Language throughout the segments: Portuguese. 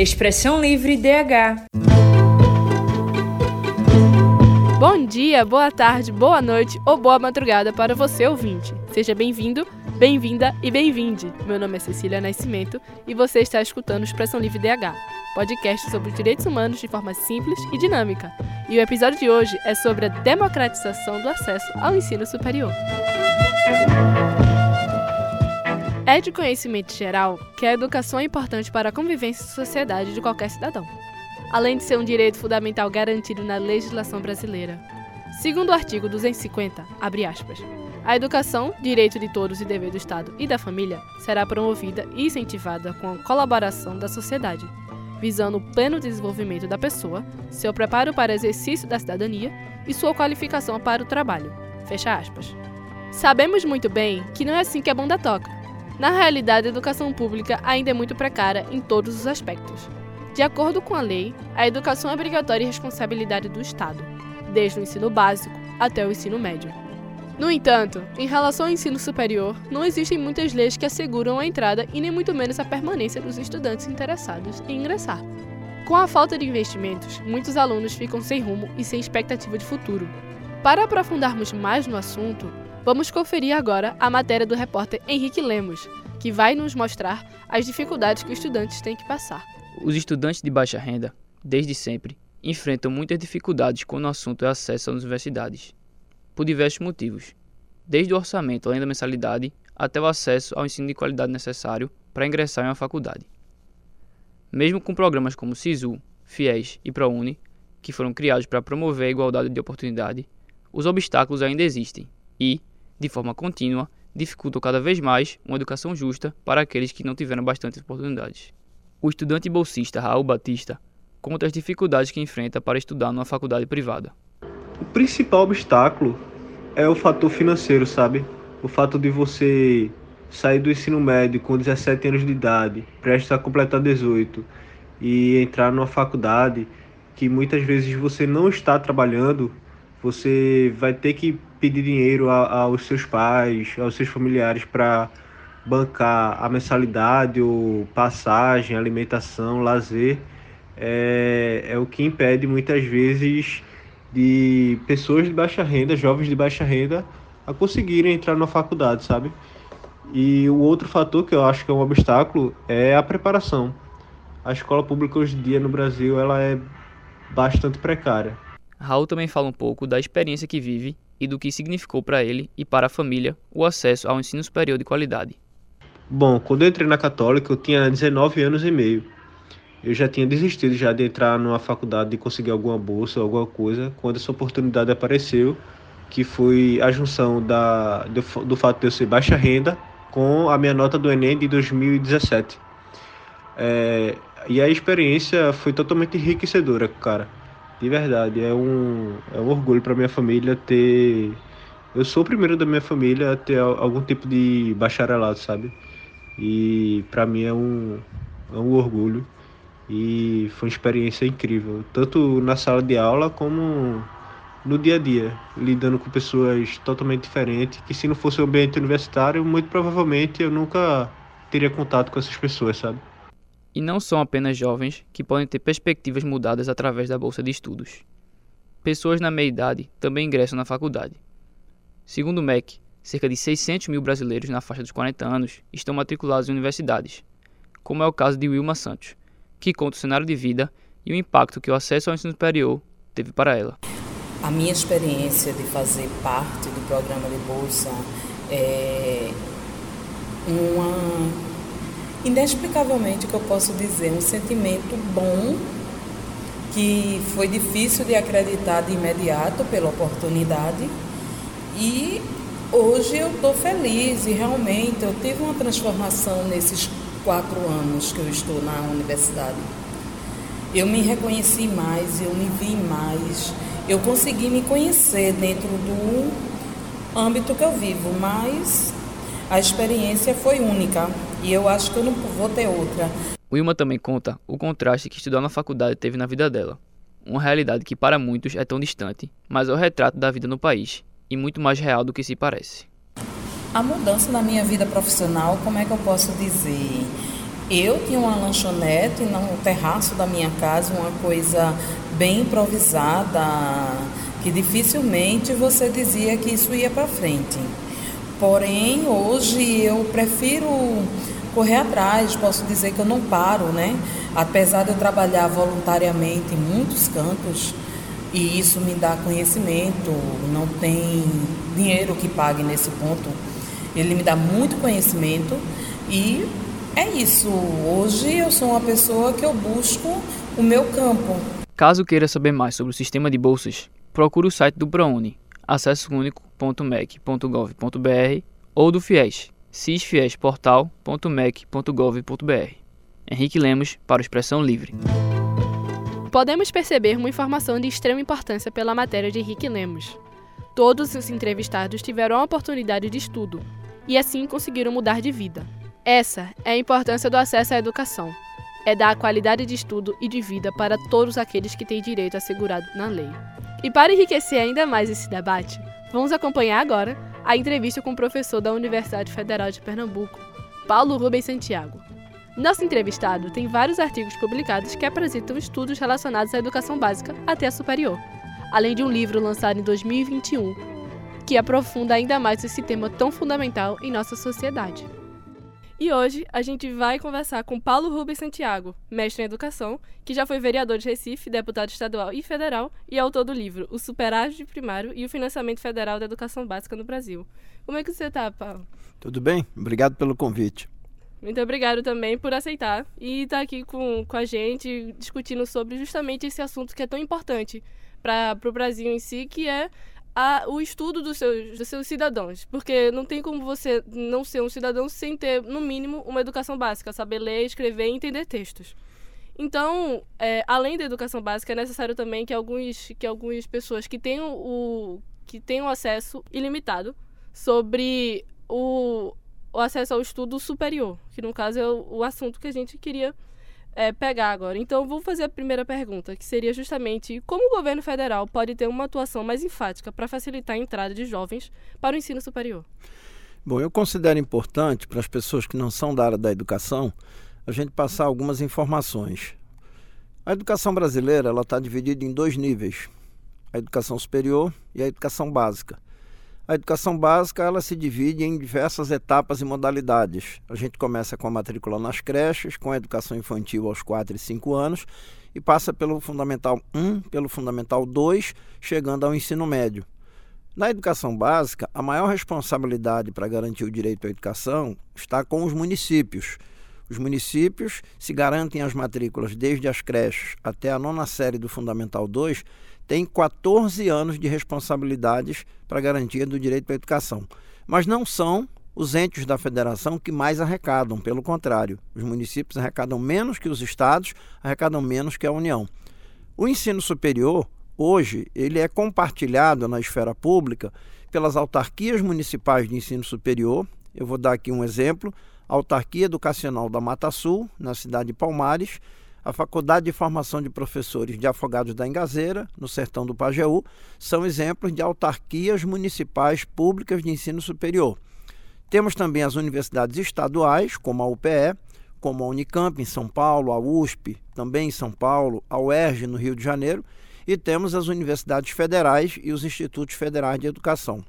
Expressão Livre DH. Bom dia, boa tarde, boa noite ou boa madrugada para você ouvinte. Seja bem-vindo, bem-vinda e bem-vinde. Meu nome é Cecília Nascimento e você está escutando Expressão Livre DH, podcast sobre direitos humanos de forma simples e dinâmica. E o episódio de hoje é sobre a democratização do acesso ao ensino superior. É de conhecimento geral que a educação é importante para a convivência e sociedade de qualquer cidadão, além de ser um direito fundamental garantido na legislação brasileira. Segundo o artigo 250, abre aspas, a educação, direito de todos e dever do Estado e da família, será promovida e incentivada com a colaboração da sociedade, visando o pleno desenvolvimento da pessoa, seu preparo para o exercício da cidadania e sua qualificação para o trabalho. Fecha aspas. Sabemos muito bem que não é assim que a banda toca. Na realidade, a educação pública ainda é muito precária em todos os aspectos. De acordo com a lei, a educação é obrigatória e responsabilidade do Estado, desde o ensino básico até o ensino médio. No entanto, em relação ao ensino superior, não existem muitas leis que asseguram a entrada e nem muito menos a permanência dos estudantes interessados em ingressar. Com a falta de investimentos, muitos alunos ficam sem rumo e sem expectativa de futuro. Para aprofundarmos mais no assunto, Vamos conferir agora a matéria do repórter Henrique Lemos, que vai nos mostrar as dificuldades que os estudantes têm que passar. Os estudantes de baixa renda, desde sempre, enfrentam muitas dificuldades quando o assunto é acesso às universidades, por diversos motivos, desde o orçamento além da mensalidade até o acesso ao ensino de qualidade necessário para ingressar em uma faculdade. Mesmo com programas como SISU, FIES e ProUni, que foram criados para promover a igualdade de oportunidade, os obstáculos ainda existem e, de forma contínua, dificultam cada vez mais uma educação justa para aqueles que não tiveram bastantes oportunidades. O estudante bolsista Raul Batista conta as dificuldades que enfrenta para estudar numa faculdade privada. O principal obstáculo é o fator financeiro, sabe? O fato de você sair do ensino médio com 17 anos de idade, prestes a completar 18 e entrar numa faculdade que muitas vezes você não está trabalhando, você vai ter que pedir dinheiro a, aos seus pais, aos seus familiares para bancar a mensalidade ou passagem, alimentação, lazer, é, é o que impede muitas vezes de pessoas de baixa renda, jovens de baixa renda, a conseguirem entrar na faculdade, sabe? E o outro fator que eu acho que é um obstáculo é a preparação. A escola pública hoje em dia no Brasil ela é bastante precária. Raul também fala um pouco da experiência que vive e do que significou para ele e para a família o acesso ao ensino superior de qualidade. Bom, quando eu entrei na Católica, eu tinha 19 anos e meio. Eu já tinha desistido já de entrar numa faculdade, de conseguir alguma bolsa, alguma coisa, quando essa oportunidade apareceu, que foi a junção da, do, do fato de eu ser baixa renda com a minha nota do Enem de 2017. É, e a experiência foi totalmente enriquecedora, cara de verdade, é um, é um orgulho para minha família ter. Eu sou o primeiro da minha família a ter algum tipo de bacharelado, sabe? E para mim é um, é um orgulho e foi uma experiência incrível, tanto na sala de aula como no dia a dia, lidando com pessoas totalmente diferentes, que se não fosse o ambiente universitário, muito provavelmente eu nunca teria contato com essas pessoas, sabe? E não são apenas jovens que podem ter perspectivas mudadas através da bolsa de estudos. Pessoas na meia-idade também ingressam na faculdade. Segundo o MEC, cerca de 600 mil brasileiros na faixa dos 40 anos estão matriculados em universidades, como é o caso de Wilma Santos, que conta o cenário de vida e o impacto que o acesso ao ensino superior teve para ela. A minha experiência de fazer parte do programa de bolsa é uma inexplicavelmente que eu posso dizer, um sentimento bom que foi difícil de acreditar de imediato pela oportunidade. E hoje eu estou feliz e realmente eu tive uma transformação nesses quatro anos que eu estou na universidade. Eu me reconheci mais, eu me vi mais, eu consegui me conhecer dentro do âmbito que eu vivo, mas a experiência foi única e eu acho que eu não vou ter outra. Wilma também conta o contraste que estudar na faculdade teve na vida dela. Uma realidade que para muitos é tão distante, mas é o retrato da vida no país e muito mais real do que se parece. A mudança na minha vida profissional, como é que eu posso dizer? Eu tinha uma lanchonete no terraço da minha casa, uma coisa bem improvisada, que dificilmente você dizia que isso ia para frente. Porém, hoje eu prefiro correr atrás, posso dizer que eu não paro, né? Apesar de eu trabalhar voluntariamente em muitos cantos, e isso me dá conhecimento, não tem dinheiro que pague nesse ponto. Ele me dá muito conhecimento e é isso. Hoje eu sou uma pessoa que eu busco o meu campo. Caso queira saber mais sobre o sistema de bolsas, procure o site do ProUni, acessounico.mec.gov.br ou do FIES, cisfiesportal.mec.gov.br. Henrique Lemos para o Expressão Livre. Podemos perceber uma informação de extrema importância pela matéria de Henrique Lemos. Todos os entrevistados tiveram a oportunidade de estudo e assim conseguiram mudar de vida. Essa é a importância do acesso à educação. É dar qualidade de estudo e de vida para todos aqueles que têm direito assegurado na lei. E para enriquecer ainda mais esse debate, vamos acompanhar agora a entrevista com o professor da Universidade Federal de Pernambuco, Paulo Rubens Santiago. Nosso entrevistado tem vários artigos publicados que apresentam estudos relacionados à educação básica até a superior, além de um livro lançado em 2021 que aprofunda ainda mais esse tema tão fundamental em nossa sociedade. E hoje a gente vai conversar com Paulo Rubens Santiago, mestre em educação, que já foi vereador de Recife, deputado estadual e federal e autor do livro O Superávit Primário e o Financiamento Federal da Educação Básica no Brasil. Como é que você está, Paulo? Tudo bem, obrigado pelo convite. Muito obrigado também por aceitar e estar tá aqui com, com a gente discutindo sobre justamente esse assunto que é tão importante para o Brasil em si, que é a, o estudo dos seus, dos seus cidadãos. Porque não tem como você não ser um cidadão sem ter, no mínimo, uma educação básica, saber ler, escrever e entender textos. Então, é, além da educação básica, é necessário também que, alguns, que algumas pessoas que tenham, o, que tenham acesso ilimitado sobre o, o acesso ao estudo superior, que no caso é o, o assunto que a gente queria é, pegar agora. Então, vou fazer a primeira pergunta, que seria justamente como o governo federal pode ter uma atuação mais enfática para facilitar a entrada de jovens para o ensino superior? Bom, eu considero importante para as pessoas que não são da área da educação a gente passar algumas informações. A educação brasileira ela está dividida em dois níveis: a educação superior e a educação básica. A educação básica ela se divide em diversas etapas e modalidades. A gente começa com a matrícula nas creches, com a educação infantil aos 4 e 5 anos e passa pelo Fundamental 1, pelo Fundamental 2, chegando ao ensino médio. Na educação básica, a maior responsabilidade para garantir o direito à educação está com os municípios. Os municípios se garantem as matrículas desde as creches até a nona série do Fundamental 2 tem 14 anos de responsabilidades para garantia do direito à educação. Mas não são os entes da federação que mais arrecadam, pelo contrário, os municípios arrecadam menos que os estados, arrecadam menos que a União. O ensino superior, hoje, ele é compartilhado na esfera pública pelas autarquias municipais de ensino superior. Eu vou dar aqui um exemplo: a Autarquia Educacional da Mata Sul, na cidade de Palmares, a Faculdade de Formação de Professores de Afogados da Engazeira, no sertão do Pajeú, são exemplos de autarquias municipais públicas de ensino superior. Temos também as universidades estaduais, como a UPE, como a Unicamp em São Paulo, a USP também em São Paulo, a UERJ no Rio de Janeiro, e temos as universidades federais e os institutos federais de educação.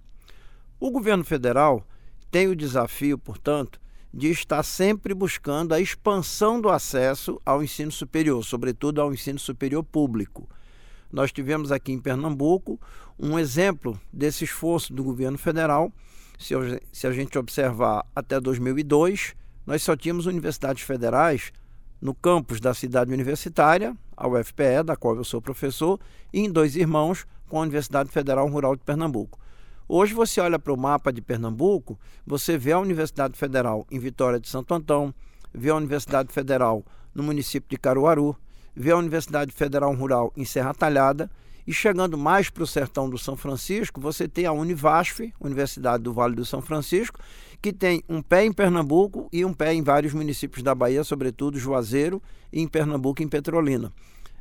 O governo federal tem o desafio, portanto, de estar sempre buscando a expansão do acesso ao ensino superior, sobretudo ao ensino superior público. Nós tivemos aqui em Pernambuco um exemplo desse esforço do governo federal. Se, se a gente observar até 2002, nós só tínhamos universidades federais no campus da cidade universitária, a UFPE, da qual eu sou professor, e em Dois Irmãos, com a Universidade Federal Rural de Pernambuco. Hoje você olha para o mapa de Pernambuco, você vê a Universidade Federal em Vitória de Santo Antão, vê a Universidade Federal no município de Caruaru, vê a Universidade Federal Rural em Serra Talhada e chegando mais para o sertão do São Francisco, você tem a Univasf, Universidade do Vale do São Francisco, que tem um pé em Pernambuco e um pé em vários municípios da Bahia, sobretudo Juazeiro e em Pernambuco em Petrolina.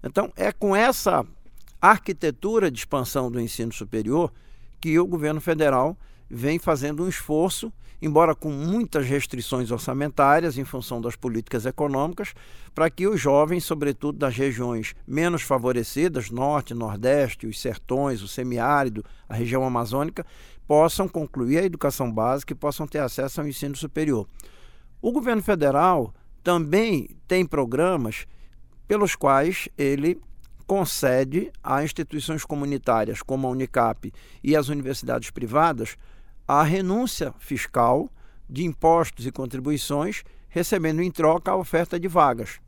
Então, é com essa arquitetura de expansão do ensino superior que o governo federal vem fazendo um esforço, embora com muitas restrições orçamentárias em função das políticas econômicas, para que os jovens, sobretudo das regiões menos favorecidas, norte, nordeste, os sertões, o semiárido, a região amazônica, possam concluir a educação básica e possam ter acesso ao ensino superior. O governo federal também tem programas pelos quais ele concede a instituições comunitárias como a Unicap e as universidades privadas a renúncia fiscal de impostos e contribuições, recebendo em troca a oferta de vagas.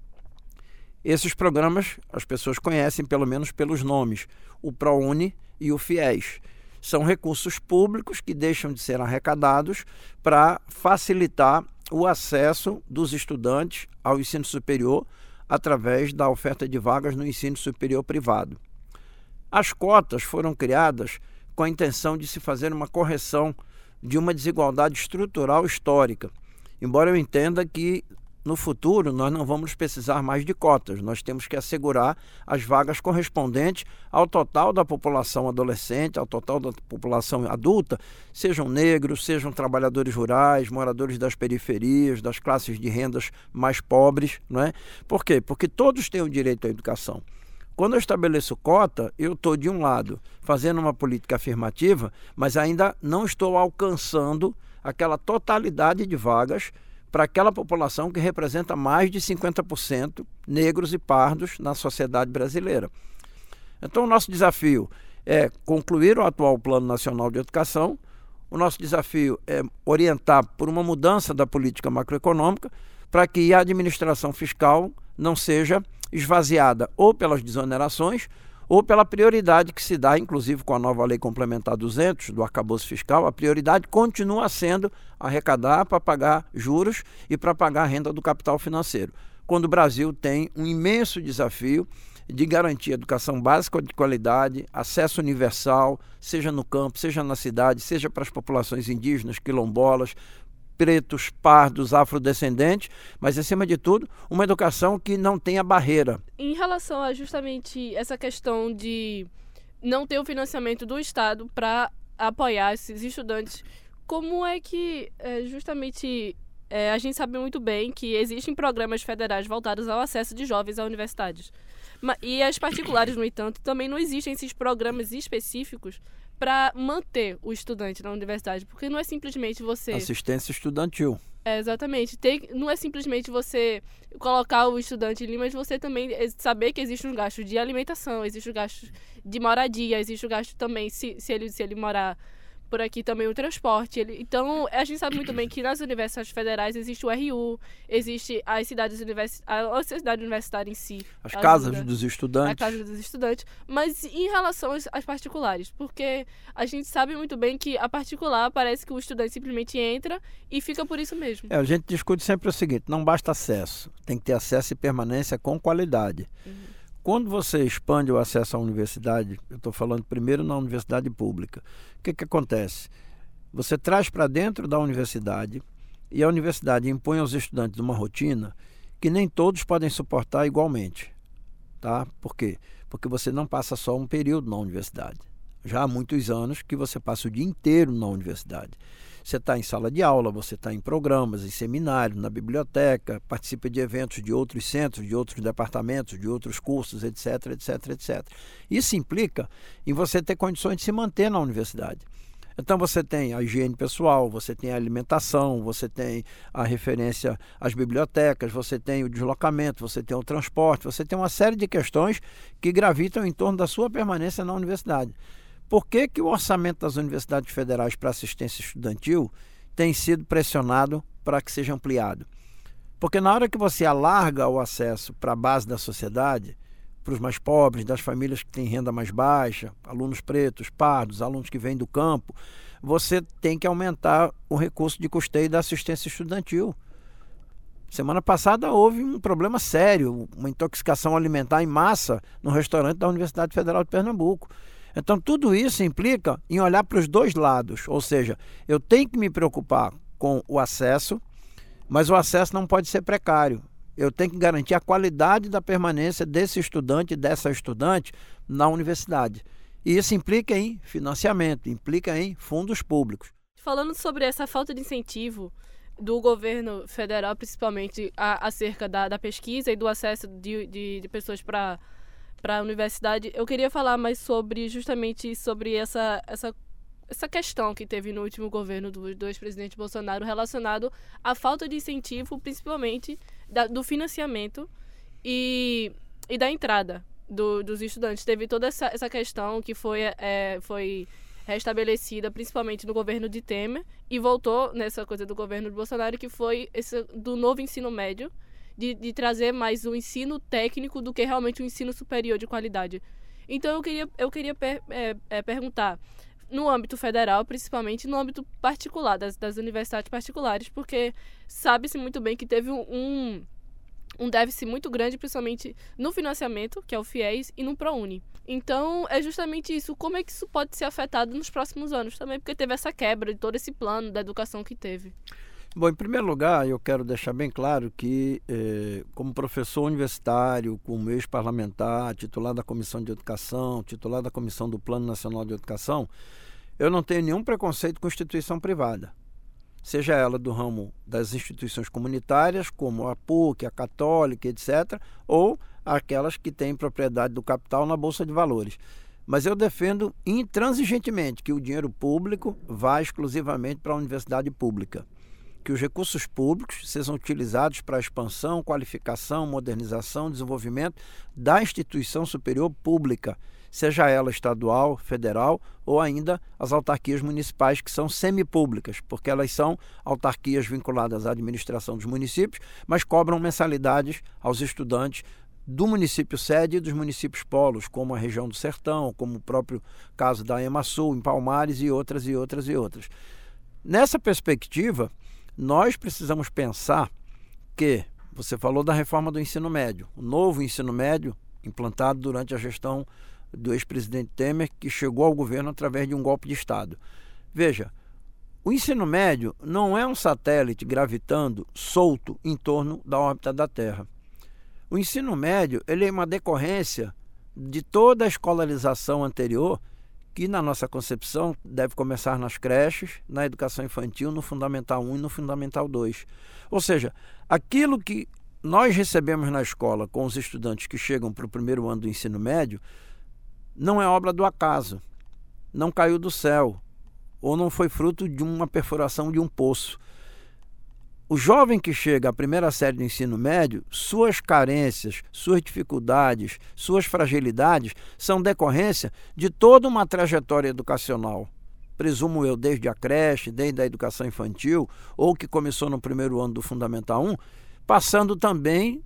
Esses programas as pessoas conhecem pelo menos pelos nomes, o ProUni e o FIES. São recursos públicos que deixam de ser arrecadados para facilitar o acesso dos estudantes ao ensino superior através da oferta de vagas no ensino superior privado. As cotas foram criadas com a intenção de se fazer uma correção de uma desigualdade estrutural histórica. Embora eu entenda que no futuro nós não vamos precisar mais de cotas, nós temos que assegurar as vagas correspondentes ao total da população adolescente, ao total da população adulta, sejam negros, sejam trabalhadores rurais, moradores das periferias, das classes de rendas mais pobres, não é? Por quê? Porque todos têm o direito à educação. Quando eu estabeleço cota, eu estou, de um lado, fazendo uma política afirmativa, mas ainda não estou alcançando aquela totalidade de vagas para aquela população que representa mais de 50% negros e pardos na sociedade brasileira. Então, o nosso desafio é concluir o atual Plano Nacional de Educação, o nosso desafio é orientar por uma mudança da política macroeconômica para que a administração fiscal não seja esvaziada ou pelas desonerações ou pela prioridade que se dá, inclusive com a nova Lei Complementar 200 do arcabouço fiscal, a prioridade continua sendo arrecadar para pagar juros e para pagar a renda do capital financeiro. Quando o Brasil tem um imenso desafio de garantir educação básica de qualidade, acesso universal, seja no campo, seja na cidade, seja para as populações indígenas, quilombolas, pretos, pardos, afrodescendentes, mas acima de tudo, uma educação que não tenha barreira. Em relação a justamente essa questão de não ter o financiamento do Estado para apoiar esses estudantes, como é que é, justamente é, a gente sabe muito bem que existem programas federais voltados ao acesso de jovens a universidades. E as particulares, no entanto, também não existem esses programas específicos para manter o estudante na universidade, porque não é simplesmente você assistência estudantil. É, exatamente. Tem, não é simplesmente você colocar o estudante ali, mas você também saber que existe um gasto de alimentação, existe um gasto de moradia, existe um gasto também se, se, ele, se ele morar por aqui também o transporte. Ele, então, a gente sabe muito bem que nas universidades federais existe o RU, existe as cidades universi a cidade universitária em si. As casas dos estudantes. A casa dos estudantes. Mas em relação às, às, particulares, porque a gente sabe muito bem que a particular parece que o estudante simplesmente entra e fica por isso mesmo. É, a gente discute sempre o seguinte: não basta acesso, tem que ter acesso e permanência com qualidade. Uhum. Quando você expande o acesso à universidade, eu estou falando primeiro na universidade pública, o que, que acontece? Você traz para dentro da universidade e a universidade impõe aos estudantes uma rotina que nem todos podem suportar igualmente. Tá? Por quê? Porque você não passa só um período na universidade. Já há muitos anos que você passa o dia inteiro na universidade. Você está em sala de aula, você está em programas, em seminários, na biblioteca, participa de eventos de outros centros, de outros departamentos, de outros cursos, etc, etc, etc. Isso implica em você ter condições de se manter na universidade. Então você tem a higiene pessoal, você tem a alimentação, você tem a referência às bibliotecas, você tem o deslocamento, você tem o transporte, você tem uma série de questões que gravitam em torno da sua permanência na universidade. Por que, que o orçamento das universidades federais para assistência estudantil tem sido pressionado para que seja ampliado? Porque na hora que você alarga o acesso para a base da sociedade, para os mais pobres, das famílias que têm renda mais baixa, alunos pretos, pardos, alunos que vêm do campo, você tem que aumentar o recurso de custeio da assistência estudantil. Semana passada houve um problema sério, uma intoxicação alimentar em massa no restaurante da Universidade Federal de Pernambuco. Então, tudo isso implica em olhar para os dois lados, ou seja, eu tenho que me preocupar com o acesso, mas o acesso não pode ser precário. Eu tenho que garantir a qualidade da permanência desse estudante, dessa estudante na universidade. E isso implica em financiamento, implica em fundos públicos. falando sobre essa falta de incentivo do governo federal, principalmente acerca da, da pesquisa e do acesso de, de, de pessoas para para a universidade, eu queria falar mais sobre justamente sobre essa, essa, essa questão que teve no último governo do, do ex-presidente Bolsonaro relacionado à falta de incentivo, principalmente da, do financiamento e, e da entrada do, dos estudantes. Teve toda essa, essa questão que foi, é, foi restabelecida principalmente no governo de Temer e voltou nessa coisa do governo de Bolsonaro, que foi esse do novo ensino médio, de, de trazer mais um ensino técnico do que realmente um ensino superior de qualidade. Então eu queria, eu queria per, é, é, perguntar, no âmbito federal, principalmente no âmbito particular, das, das universidades particulares, porque sabe-se muito bem que teve um um déficit muito grande, principalmente no financiamento, que é o FIES, e no ProUni. Então, é justamente isso. Como é que isso pode ser afetado nos próximos anos também? Porque teve essa quebra de todo esse plano da educação que teve. Bom, em primeiro lugar, eu quero deixar bem claro que, eh, como professor universitário, como ex-parlamentar, titular da Comissão de Educação, titular da Comissão do Plano Nacional de Educação, eu não tenho nenhum preconceito com instituição privada seja ela do ramo das instituições comunitárias, como a PUC, a Católica, etc., ou aquelas que têm propriedade do capital na Bolsa de Valores. Mas eu defendo intransigentemente que o dinheiro público vá exclusivamente para a universidade pública. Que os recursos públicos sejam utilizados para a expansão, qualificação, modernização, desenvolvimento da instituição superior pública seja ela estadual, federal ou ainda as autarquias municipais que são semipúblicas, porque elas são autarquias vinculadas à administração dos municípios, mas cobram mensalidades aos estudantes do município sede e dos municípios polos, como a região do Sertão, como o próprio caso da Emasul, em Palmares e outras e outras e outras. Nessa perspectiva, nós precisamos pensar que você falou da reforma do ensino médio, o novo ensino médio implantado durante a gestão do ex-presidente Temer, que chegou ao governo através de um golpe de Estado. Veja, o ensino médio não é um satélite gravitando solto em torno da órbita da Terra. O ensino médio ele é uma decorrência de toda a escolarização anterior, que na nossa concepção deve começar nas creches, na educação infantil, no Fundamental 1 e no Fundamental 2. Ou seja, aquilo que nós recebemos na escola com os estudantes que chegam para o primeiro ano do ensino médio não é obra do acaso, não caiu do céu, ou não foi fruto de uma perfuração de um poço. O jovem que chega à primeira série do ensino médio, suas carências, suas dificuldades, suas fragilidades são decorrência de toda uma trajetória educacional. Presumo eu, desde a creche, desde a educação infantil, ou que começou no primeiro ano do Fundamental 1, passando também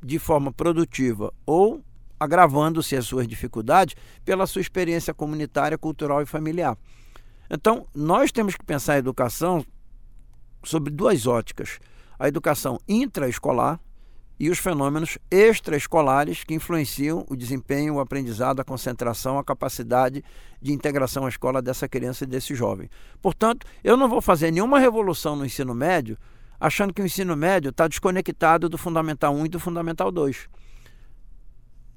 de forma produtiva ou agravando-se as suas dificuldades pela sua experiência comunitária, cultural e familiar. Então, nós temos que pensar a educação sobre duas óticas: a educação intraescolar e os fenômenos extraescolares que influenciam o desempenho, o aprendizado, a concentração, a capacidade de integração à escola dessa criança e desse jovem. Portanto, eu não vou fazer nenhuma revolução no ensino médio achando que o ensino médio está desconectado do Fundamental 1 e do Fundamental 2.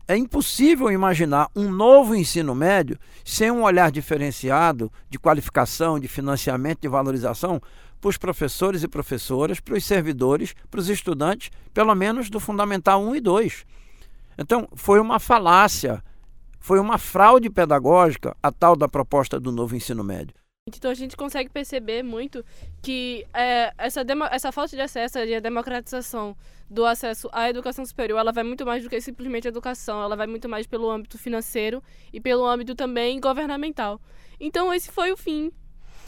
É impossível imaginar um novo ensino médio sem um olhar diferenciado de qualificação, de financiamento, de valorização para os professores e professoras, para os servidores, para os estudantes, pelo menos do Fundamental 1 e 2. Então, foi uma falácia, foi uma fraude pedagógica a tal da proposta do novo ensino médio. Então a gente consegue perceber muito que é, essa, essa falta de acesso e a democratização do acesso à educação superior, ela vai muito mais do que simplesmente educação, ela vai muito mais pelo âmbito financeiro e pelo âmbito também governamental. Então esse foi o fim.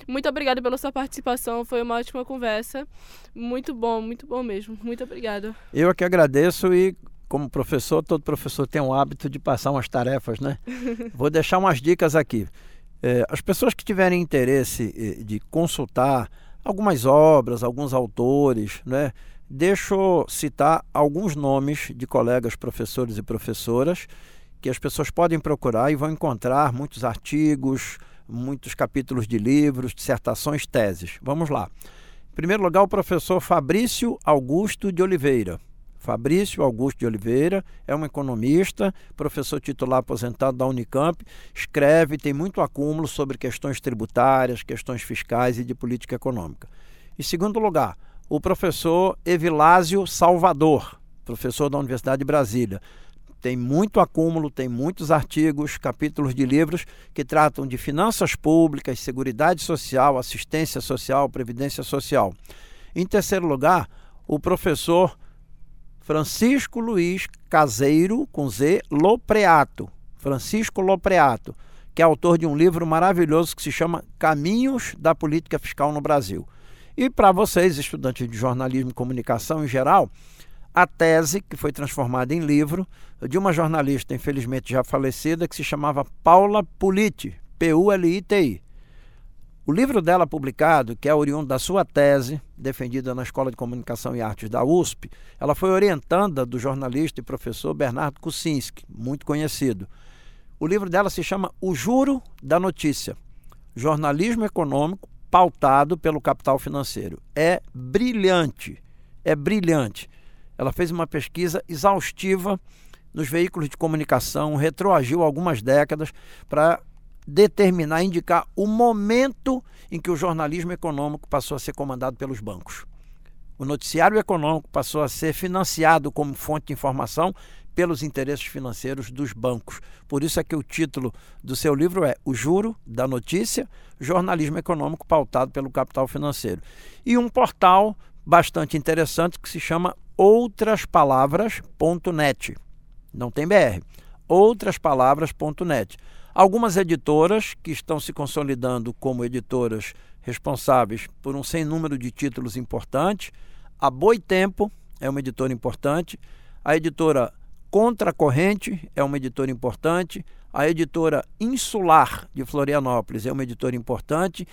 Muito obrigada pela sua participação, foi uma ótima conversa. Muito bom, muito bom mesmo. Muito obrigada. Eu é que agradeço e como professor, todo professor tem o hábito de passar umas tarefas, né? Vou deixar umas dicas aqui. É, as pessoas que tiverem interesse eh, de consultar algumas obras, alguns autores, né? deixo citar alguns nomes de colegas professores e professoras que as pessoas podem procurar e vão encontrar muitos artigos, muitos capítulos de livros, dissertações, teses. Vamos lá. Em primeiro lugar, o professor Fabrício Augusto de Oliveira. Fabrício Augusto de Oliveira é um economista, professor titular aposentado da Unicamp, escreve, tem muito acúmulo sobre questões tributárias, questões fiscais e de política econômica. Em segundo lugar, o professor Evilásio Salvador, professor da Universidade de Brasília. Tem muito acúmulo, tem muitos artigos, capítulos de livros que tratam de finanças públicas, seguridade social, assistência social, previdência social. Em terceiro lugar, o professor Francisco Luiz Caseiro, com Z, Lopreato. Francisco Lopreato, que é autor de um livro maravilhoso que se chama Caminhos da Política Fiscal no Brasil. E para vocês, estudantes de jornalismo e comunicação em geral, a tese, que foi transformada em livro, de uma jornalista, infelizmente já falecida, que se chamava Paula Puliti, P-U-L-I-T-I. O livro dela publicado, que é oriundo da sua tese, defendida na Escola de Comunicação e Artes da USP, ela foi orientanda do jornalista e professor Bernardo Kucinski, muito conhecido. O livro dela se chama O Juro da Notícia: Jornalismo Econômico pautado pelo capital financeiro. É brilhante, é brilhante. Ela fez uma pesquisa exaustiva nos veículos de comunicação, retroagiu algumas décadas para determinar, indicar o momento em que o jornalismo econômico passou a ser comandado pelos bancos. O noticiário econômico passou a ser financiado como fonte de informação pelos interesses financeiros dos bancos. Por isso é que o título do seu livro é O Juro da Notícia, Jornalismo Econômico pautado pelo capital financeiro. E um portal bastante interessante que se chama outraspalavras.net. Não tem BR. outraspalavras.net. Algumas editoras que estão se consolidando como editoras responsáveis por um sem número de títulos importantes. A Boitempo é uma editora importante. A editora Contracorrente é uma editora importante. A editora Insular de Florianópolis é uma editora importante.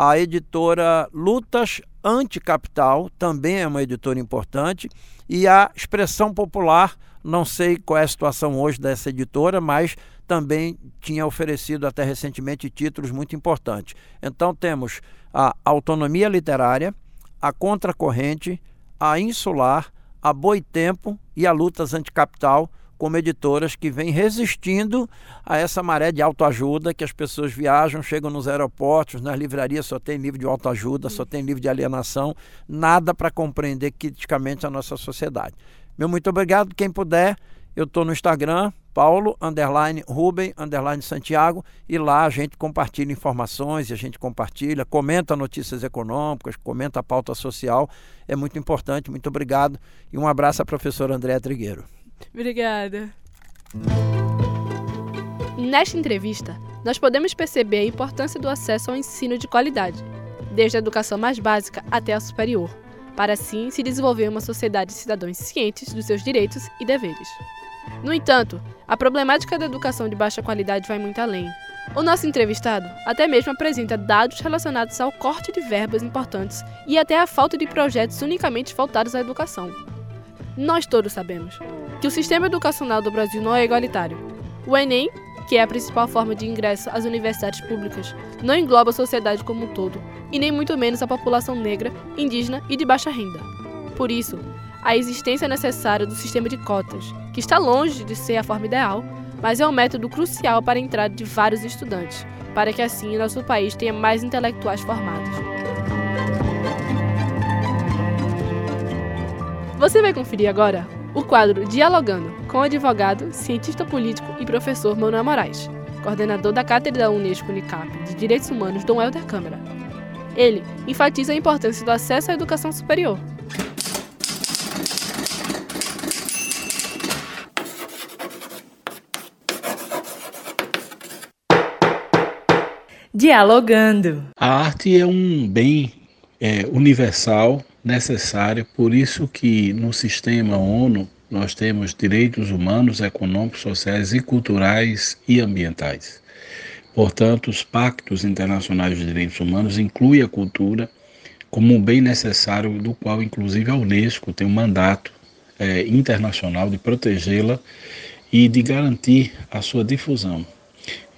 A editora Lutas Anticapital também é uma editora importante. E a Expressão Popular, não sei qual é a situação hoje dessa editora, mas também tinha oferecido até recentemente títulos muito importantes. Então temos a Autonomia Literária, a Contracorrente, a Insular, a Boitempo e a Lutas Anticapital como editoras que vêm resistindo a essa maré de autoajuda que as pessoas viajam, chegam nos aeroportos, nas livrarias só tem livro de autoajuda, só tem livro de alienação, nada para compreender criticamente a nossa sociedade. Meu muito obrigado. Quem puder, eu estou no Instagram, Paulo, underline Ruben, underline Santiago, e lá a gente compartilha informações, a gente compartilha, comenta notícias econômicas, comenta a pauta social. É muito importante, muito obrigado. E um abraço à professora Andréa Trigueiro. Obrigada. Nesta entrevista, nós podemos perceber a importância do acesso ao ensino de qualidade, desde a educação mais básica até a superior, para assim se desenvolver uma sociedade de cidadãos cientes dos seus direitos e deveres. No entanto, a problemática da educação de baixa qualidade vai muito além. O nosso entrevistado até mesmo apresenta dados relacionados ao corte de verbas importantes e até a falta de projetos unicamente voltados à educação. Nós todos sabemos que o sistema educacional do Brasil não é igualitário. O Enem, que é a principal forma de ingresso às universidades públicas, não engloba a sociedade como um todo, e nem muito menos a população negra, indígena e de baixa renda. Por isso, a existência necessária do sistema de cotas, que está longe de ser a forma ideal, mas é um método crucial para a entrada de vários estudantes, para que assim nosso país tenha mais intelectuais formados. Você vai conferir agora o quadro Dialogando com o advogado, cientista político e professor Manuel Moraes, coordenador da Cátedra da Unesco Unicap de Direitos Humanos Dom Helder Câmara. Ele enfatiza a importância do acesso à educação superior, Dialogando. A arte é um bem é, universal, necessário, por isso que no sistema ONU nós temos direitos humanos, econômicos, sociais e culturais e ambientais. Portanto, os pactos internacionais de direitos humanos incluem a cultura como um bem necessário, do qual, inclusive, a Unesco tem um mandato é, internacional de protegê-la e de garantir a sua difusão.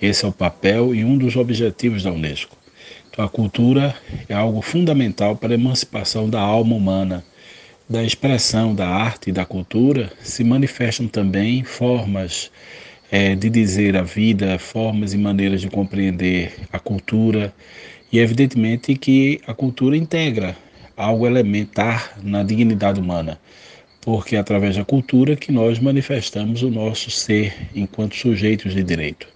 Esse é o papel e um dos objetivos da Unesco. A cultura é algo fundamental para a emancipação da alma humana, da expressão da arte e da cultura se manifestam também formas é, de dizer a vida, formas e maneiras de compreender a cultura, e evidentemente que a cultura integra algo elementar na dignidade humana, porque é através da cultura que nós manifestamos o nosso ser enquanto sujeitos de direito.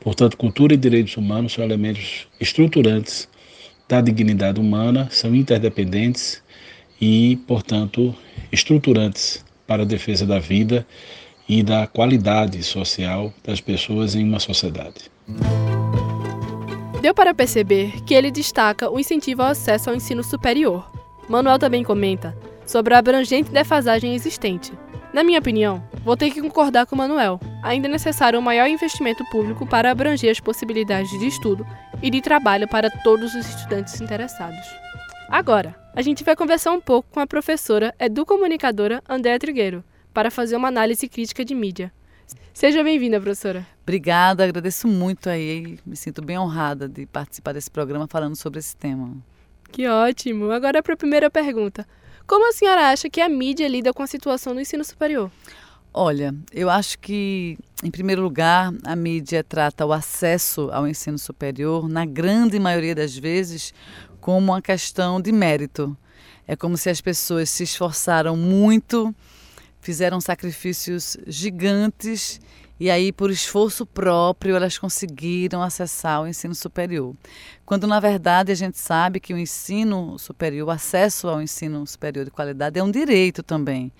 Portanto, cultura e direitos humanos são elementos estruturantes da dignidade humana, são interdependentes e, portanto, estruturantes para a defesa da vida e da qualidade social das pessoas em uma sociedade. Deu para perceber que ele destaca o incentivo ao acesso ao ensino superior. Manuel também comenta sobre a abrangente defasagem existente. Na minha opinião, vou ter que concordar com Manuel. Ainda é necessário um maior investimento público para abranger as possibilidades de estudo e de trabalho para todos os estudantes interessados. Agora, a gente vai conversar um pouco com a professora educomunicadora Andréa Trigueiro, para fazer uma análise crítica de mídia. Seja bem-vinda, professora. Obrigada, agradeço muito aí, me sinto bem honrada de participar desse programa falando sobre esse tema. Que ótimo! Agora para a primeira pergunta. Como a senhora acha que a mídia lida com a situação no ensino superior? Olha, eu acho que, em primeiro lugar, a mídia trata o acesso ao ensino superior, na grande maioria das vezes, como uma questão de mérito. É como se as pessoas se esforçaram muito fizeram sacrifícios gigantes e aí, por esforço próprio, elas conseguiram acessar o ensino superior. Quando, na verdade, a gente sabe que o ensino superior, o acesso ao ensino superior de qualidade é um direito também.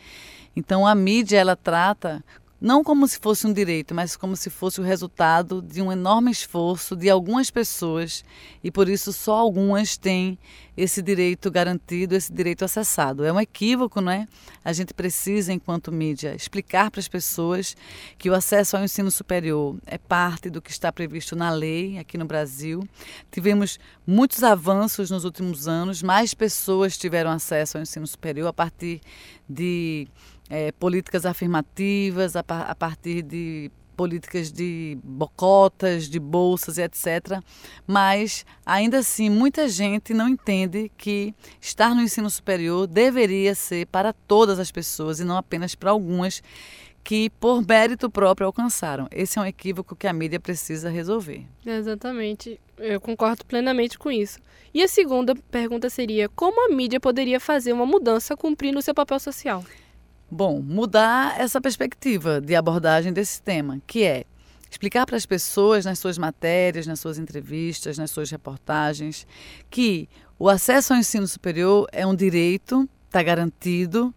Então, a mídia, ela trata não como se fosse um direito, mas como se fosse o resultado de um enorme esforço de algumas pessoas e por isso só algumas têm esse direito garantido, esse direito acessado. É um equívoco, não é? A gente precisa, enquanto mídia, explicar para as pessoas que o acesso ao ensino superior é parte do que está previsto na lei aqui no Brasil. Tivemos muitos avanços nos últimos anos, mais pessoas tiveram acesso ao ensino superior a partir de é, políticas afirmativas, a, a partir de políticas de bocotas, de bolsas e etc. Mas, ainda assim, muita gente não entende que estar no ensino superior deveria ser para todas as pessoas e não apenas para algumas que, por mérito próprio, alcançaram. Esse é um equívoco que a mídia precisa resolver. Exatamente. Eu concordo plenamente com isso. E a segunda pergunta seria: como a mídia poderia fazer uma mudança cumprindo o seu papel social? Bom, mudar essa perspectiva de abordagem desse tema, que é explicar para as pessoas nas suas matérias, nas suas entrevistas, nas suas reportagens, que o acesso ao ensino superior é um direito, está garantido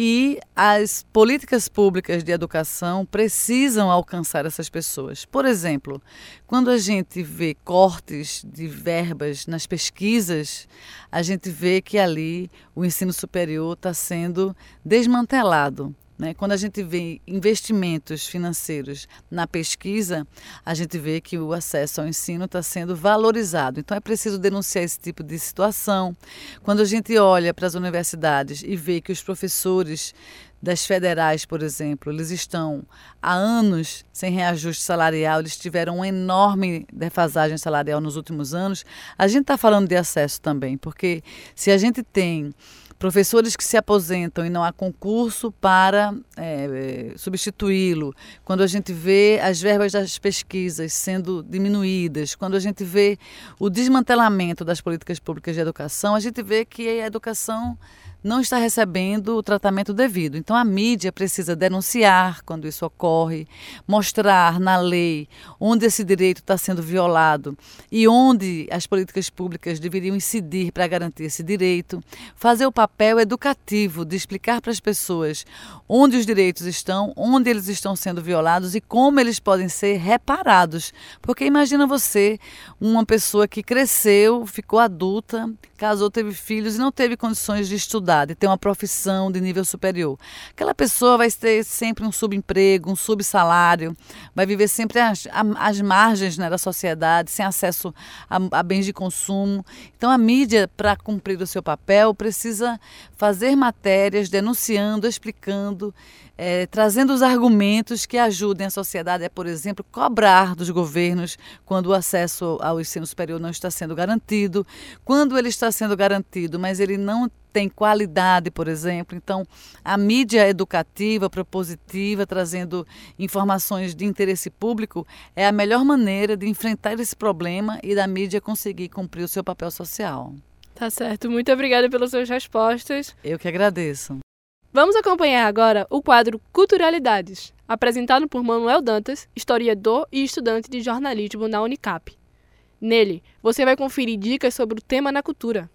e as políticas públicas de educação precisam alcançar essas pessoas. Por exemplo, quando a gente vê cortes de verbas nas pesquisas, a gente vê que ali o ensino superior está sendo desmantelado. Né? Quando a gente vê investimentos financeiros na pesquisa, a gente vê que o acesso ao ensino está sendo valorizado. Então é preciso denunciar esse tipo de situação. Quando a gente olha para as universidades e vê que os professores das federais, por exemplo, eles estão há anos sem reajuste salarial, eles tiveram uma enorme defasagem salarial nos últimos anos. A gente está falando de acesso também, porque se a gente tem professores que se aposentam e não há concurso para é, substituí-lo, quando a gente vê as verbas das pesquisas sendo diminuídas, quando a gente vê o desmantelamento das políticas públicas de educação, a gente vê que a educação não está recebendo o tratamento devido. Então a mídia precisa denunciar quando isso ocorre, mostrar na lei onde esse direito está sendo violado e onde as políticas públicas deveriam incidir para garantir esse direito, fazer o papel educativo de explicar para as pessoas onde os direitos estão, onde eles estão sendo violados e como eles podem ser reparados. Porque imagina você, uma pessoa que cresceu, ficou adulta, casou, teve filhos e não teve condições de estudar, de ter uma profissão de nível superior. Aquela pessoa vai ter sempre um subemprego, um subsalário, vai viver sempre às, às margens né, da sociedade, sem acesso a, a bens de consumo. Então, a mídia, para cumprir o seu papel, precisa fazer matérias denunciando, explicando é, trazendo os argumentos que ajudem a sociedade a, por exemplo, cobrar dos governos quando o acesso ao ensino superior não está sendo garantido, quando ele está sendo garantido, mas ele não tem qualidade, por exemplo. Então, a mídia educativa, propositiva, trazendo informações de interesse público, é a melhor maneira de enfrentar esse problema e da mídia conseguir cumprir o seu papel social. Tá certo. Muito obrigada pelas suas respostas. Eu que agradeço. Vamos acompanhar agora o quadro Culturalidades, apresentado por Manuel Dantas, historiador e estudante de jornalismo na Unicap. Nele, você vai conferir dicas sobre o tema na cultura.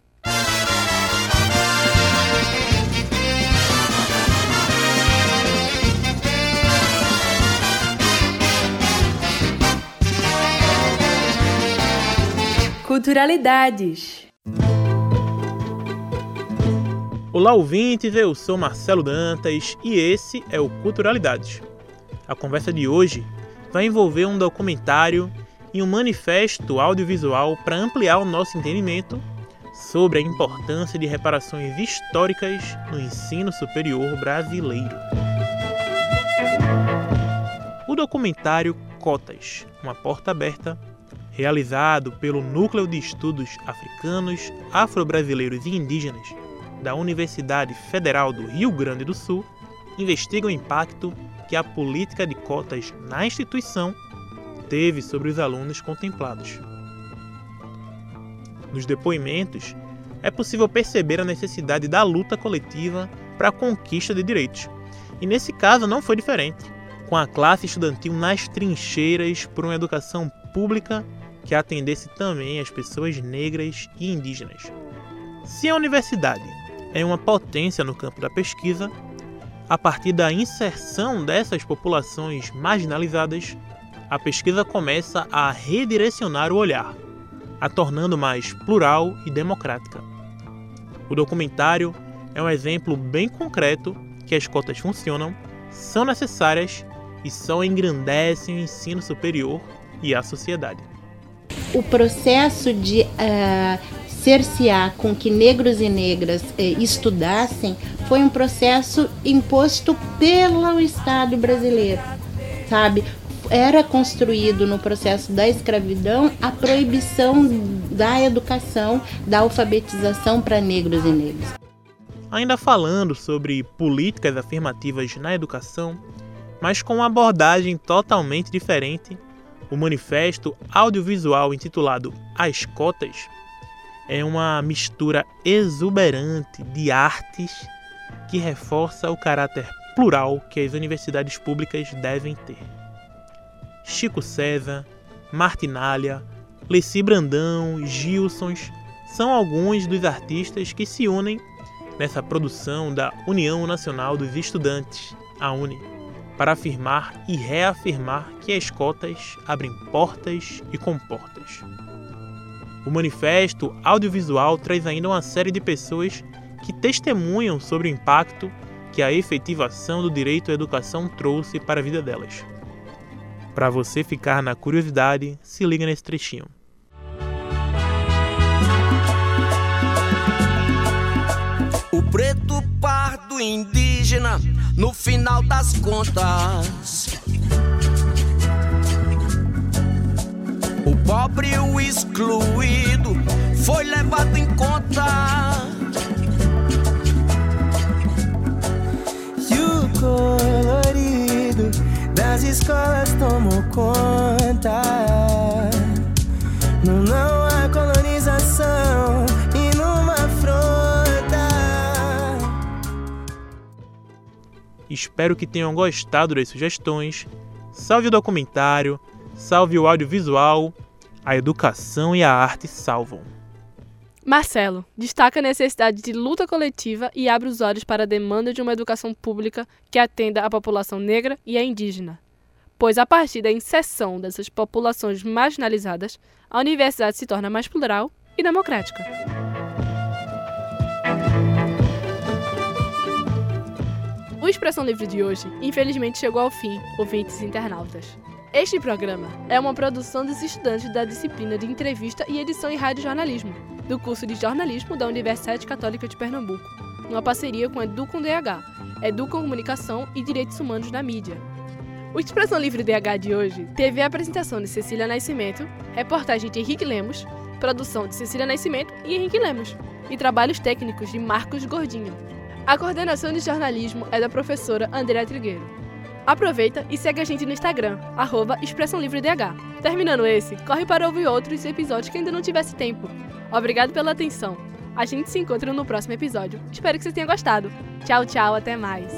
Culturalidades. Olá, ouvintes, eu sou Marcelo Dantas e esse é o Culturalidades. A conversa de hoje vai envolver um documentário e um manifesto audiovisual para ampliar o nosso entendimento sobre a importância de reparações históricas no ensino superior brasileiro. O documentário Cotas, uma porta aberta, realizado pelo Núcleo de Estudos Africanos, Afro-Brasileiros e Indígenas da Universidade Federal do Rio Grande do Sul investiga o impacto que a política de cotas na instituição teve sobre os alunos contemplados. Nos depoimentos, é possível perceber a necessidade da luta coletiva para a conquista de direitos. E nesse caso não foi diferente, com a classe estudantil nas trincheiras por uma educação pública que atendesse também as pessoas negras e indígenas. Se a universidade é uma potência no campo da pesquisa, a partir da inserção dessas populações marginalizadas, a pesquisa começa a redirecionar o olhar, a tornando mais plural e democrática. O documentário é um exemplo bem concreto que as cotas funcionam, são necessárias e só engrandecem o ensino superior e a sociedade. O processo de uh, cercear com que negros e negras eh, estudassem foi um processo imposto pelo Estado brasileiro, sabe? Era construído no processo da escravidão a proibição da educação, da alfabetização para negros e negras. Ainda falando sobre políticas afirmativas na educação, mas com uma abordagem totalmente diferente, o manifesto audiovisual intitulado As Cotas é uma mistura exuberante de artes que reforça o caráter plural que as universidades públicas devem ter. Chico César, Martinalha, Leci Brandão, Gilsons são alguns dos artistas que se unem nessa produção da União Nacional dos Estudantes, a UNE, para afirmar e reafirmar que as cotas abrem portas e comportas. O manifesto audiovisual traz ainda uma série de pessoas que testemunham sobre o impacto que a efetivação do direito à educação trouxe para a vida delas. Para você ficar na curiosidade, se liga nesse trechinho. O preto pardo indígena, no final das contas, pobre e o excluído foi levado em conta. E o colorido das escolas tomou conta. Não, não há colonização e numa afronta. Espero que tenham gostado das sugestões. Salve o documentário salve o audiovisual, a educação e a arte salvam. Marcelo destaca a necessidade de luta coletiva e abre os olhos para a demanda de uma educação pública que atenda a população negra e a indígena. Pois a partir da inserção dessas populações marginalizadas, a universidade se torna mais plural e democrática. O Expressão Livre de hoje, infelizmente, chegou ao fim, ouvintes internautas. Este programa é uma produção dos estudantes da disciplina de Entrevista e Edição em Rádio Jornalismo, do curso de Jornalismo da Universidade Católica de Pernambuco, numa parceria com a Educom DH, Educom Comunicação e Direitos Humanos na Mídia. O Expressão Livre DH de hoje teve a apresentação de Cecília Nascimento, reportagem de Henrique Lemos, produção de Cecília Nascimento e Henrique Lemos, e trabalhos técnicos de Marcos Gordinho. A coordenação de jornalismo é da professora Andréa Trigueiro. Aproveita e segue a gente no Instagram, arroba Expressão Livre DH. Terminando esse, corre para ouvir outros episódios que ainda não tivesse tempo. Obrigado pela atenção. A gente se encontra no próximo episódio. Espero que você tenha gostado. Tchau, tchau, até mais.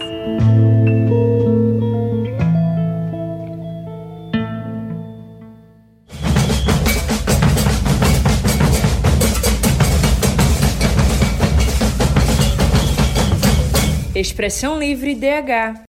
Expressão Livre DH.